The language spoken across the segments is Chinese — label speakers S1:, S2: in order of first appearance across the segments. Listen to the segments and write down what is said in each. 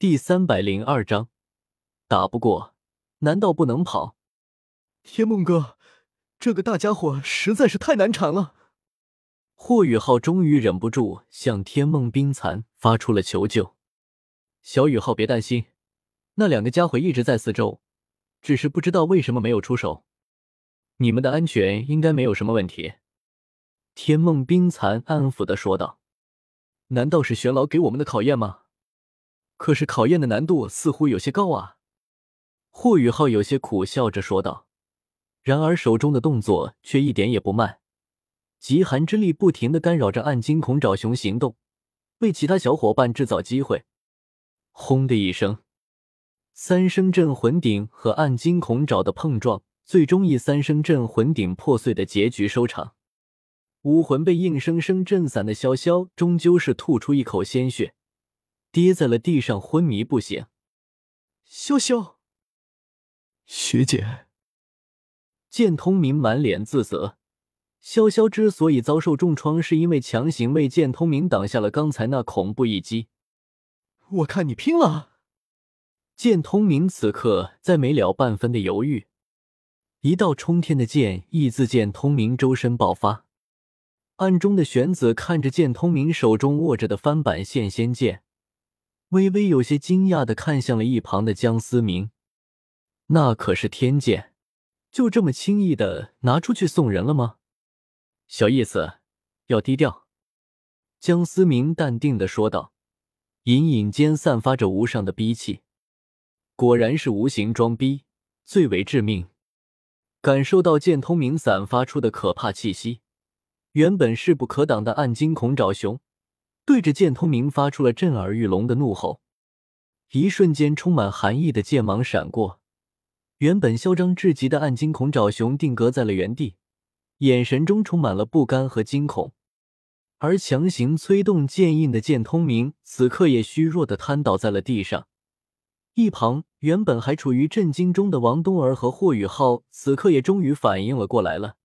S1: 第三百零二章，打不过，难道不能跑？
S2: 天梦哥，这个大家伙实在是太难缠了。
S1: 霍雨浩终于忍不住向天梦冰蚕发出了求救。小雨浩，别担心，那两个家伙一直在四周，只是不知道为什么没有出手。你们的安全应该没有什么问题。天梦冰蚕安抚的说道：“
S2: 难道是玄老给我们的考验吗？”可是考验的难度似乎有些高啊！
S1: 霍雨浩有些苦笑着说道，然而手中的动作却一点也不慢，极寒之力不停的干扰着暗金恐爪熊行动，为其他小伙伴制造机会。轰的一声，三声镇魂鼎和暗金恐爪的碰撞，最终以三声镇魂鼎破碎的结局收场。武魂被硬生生震散的潇潇，终究是吐出一口鲜血。跌在了地上，昏迷不醒。
S2: 潇潇，学姐，
S1: 剑通明满脸自责。潇潇之所以遭受重创，是因为强行为剑通明挡下了刚才那恐怖一击。
S2: 我看你拼了！
S1: 剑通明此刻再没了半分的犹豫，一道冲天的剑意自剑通明周身爆发。暗中的玄子看着剑通明手中握着的翻版线仙剑。微微有些惊讶的看向了一旁的江思明，那可是天剑，就这么轻易的拿出去送人了吗？小意思，要低调。江思明淡定的说道，隐隐间散发着无上的逼气。果然是无形装逼最为致命。感受到剑通明散发出的可怕气息，原本势不可挡的暗金恐爪熊。对着剑通明发出了震耳欲聋的怒吼，一瞬间充满寒意的剑芒闪过，原本嚣张至极的暗金恐爪熊定格在了原地，眼神中充满了不甘和惊恐。而强行催动剑印的剑通明此刻也虚弱的瘫倒在了地上。一旁原本还处于震惊中的王东儿和霍雨浩此刻也终于反应了过来了，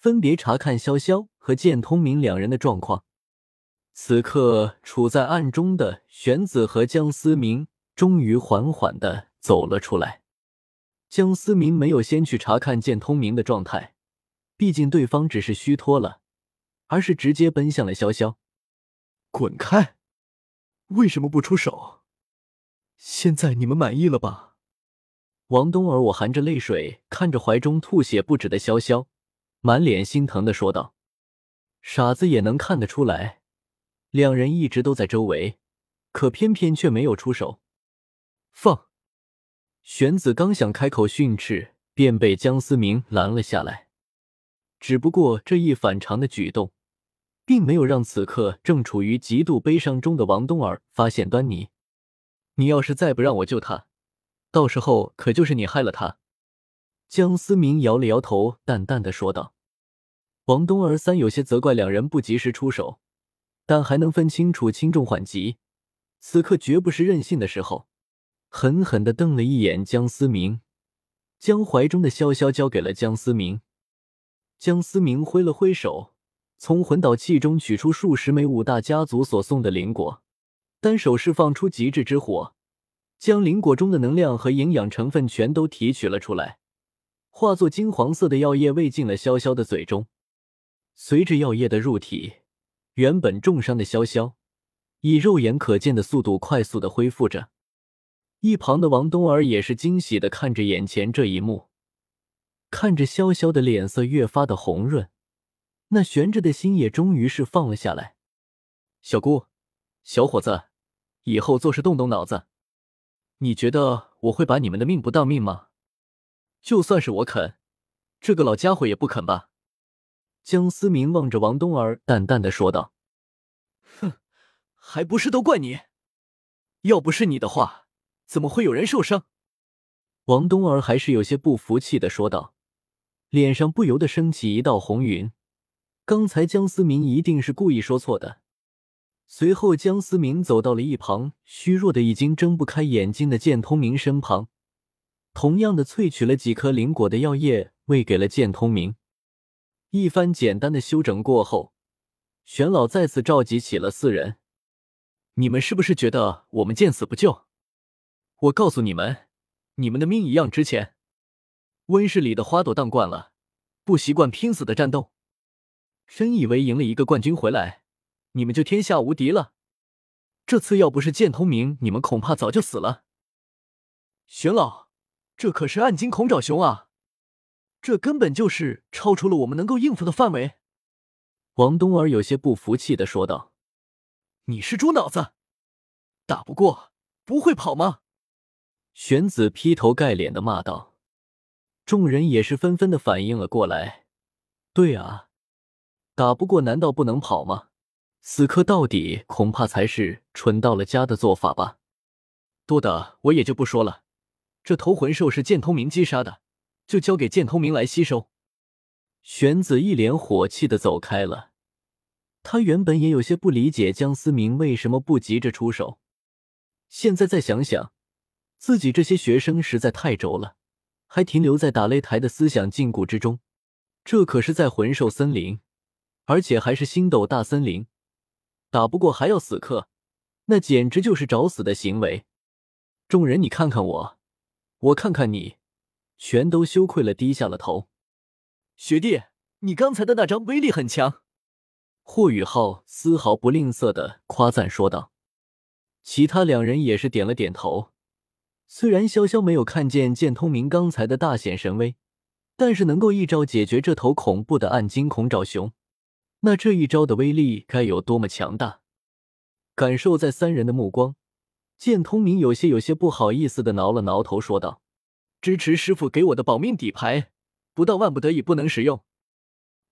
S1: 分别查看潇潇和剑通明两人的状况。此刻处在暗中的玄子和江思明终于缓缓的走了出来。江思明没有先去查看见通明的状态，毕竟对方只是虚脱了，而是直接奔向了潇潇。
S2: 滚开！为什么不出手？现在你们满意了吧？
S1: 王冬儿，我含着泪水看着怀中吐血不止的潇潇，满脸心疼的说道：“傻子也能看得出来。”两人一直都在周围，可偏偏却没有出手。放！玄子刚想开口训斥，便被江思明拦了下来。只不过这一反常的举动，并没有让此刻正处于极度悲伤中的王冬儿发现端倪。你要是再不让我救他，到时候可就是你害了他。江思明摇了摇头，淡淡的说道。王冬儿三有些责怪两人不及时出手。但还能分清楚轻重缓急，此刻绝不是任性的时候。狠狠的瞪了一眼江思明，将怀中的潇潇交给了江思明。江思明挥了挥手，从魂导器中取出数十枚五大家族所送的灵果，单手释放出极致之火，将灵果中的能量和营养成分全都提取了出来，化作金黄色的药液喂进了潇潇的嘴中。随着药液的入体。原本重伤的潇潇，以肉眼可见的速度快速的恢复着。一旁的王冬儿也是惊喜的看着眼前这一幕，看着潇潇的脸色越发的红润，那悬着的心也终于是放了下来。小姑，小伙子，以后做事动动脑子。你觉得我会把你们的命不当命吗？就算是我肯，这个老家伙也不肯吧。江思明望着王冬儿，淡淡的说道：“
S2: 哼，还不是都怪你！要不是你的话，怎么会有人受伤？”
S1: 王冬儿还是有些不服气的说道，脸上不由得升起一道红云。刚才江思明一定是故意说错的。随后，江思明走到了一旁虚弱的已经睁不开眼睛的剑通明身旁，同样的萃取了几颗灵果的药液，喂给了剑通明。一番简单的休整过后，玄老再次召集起了四人。
S2: 你们是不是觉得我们见死不救？我告诉你们，你们的命一样值钱。温室里的花朵当惯了，不习惯拼死的战斗，真以为赢了一个冠军回来，你们就天下无敌了？这次要不是剑通明，你们恐怕早就死了。玄老，这可是暗金恐爪熊啊！这根本就是超出了我们能够应付的范围。
S1: 王冬儿有些不服气的说道：“
S2: 你是猪脑子，打不过不会跑吗？”
S1: 玄子劈头盖脸的骂道。众人也是纷纷的反应了过来：“对啊，打不过难道不能跑吗？死磕到底恐怕才是蠢到了家的做法吧。”
S2: 多的我也就不说了，这头魂兽是剑通明击杀的。就交给剑通明来吸收。
S1: 玄子一脸火气的走开了。他原本也有些不理解江思明为什么不急着出手，现在再想想，自己这些学生实在太轴了，还停留在打擂台的思想禁锢之中。这可是在魂兽森林，而且还是星斗大森林，打不过还要死磕，那简直就是找死的行为。众人，你看看我，我看看你。全都羞愧了，低下了头。
S2: 学弟，你刚才的那招威力很强。
S1: 霍雨浩丝毫不吝啬的夸赞说道。其他两人也是点了点头。虽然潇潇没有看见剑通明刚才的大显神威，但是能够一招解决这头恐怖的暗金恐爪熊，那这一招的威力该有多么强大？感受在三人的目光，剑通明有些有些不好意思的挠了挠头，说道。
S2: 支持师傅给我的保命底牌，不到万不得已不能使用。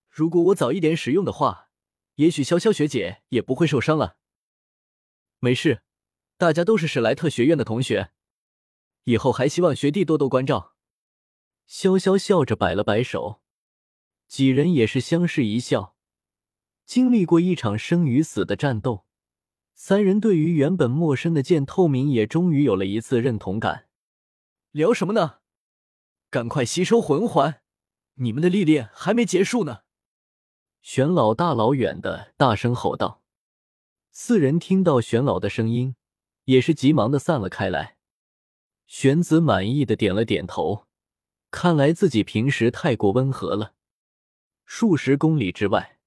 S2: 如果我早一点使用的话，也许潇潇学姐也不会受伤了。没事，大家都是史莱特学院的同学，以后还希望学弟多多关照。
S1: 潇潇笑着摆了摆手，几人也是相视一笑。经历过一场生与死的战斗，三人对于原本陌生的剑透明也终于有了一次认同感。
S2: 聊什么呢？赶快吸收魂环，你们的历练还没结束呢！
S1: 玄老大老远的大声吼道。四人听到玄老的声音，也是急忙的散了开来。玄子满意的点了点头，看来自己平时太过温和了。数十公里之外，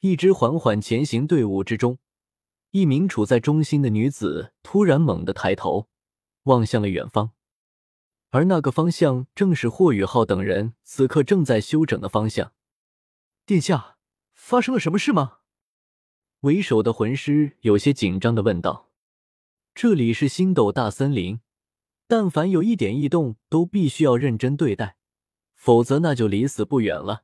S1: 一支缓缓前行队伍之中，一名处在中心的女子突然猛地抬头，望向了远方。而那个方向正是霍雨浩等人此刻正在休整的方向。
S2: 殿下，发生了什么事吗？
S1: 为首的魂师有些紧张的问道。这里是星斗大森林，但凡有一点异动，都必须要认真对待，否则那就离死不远了。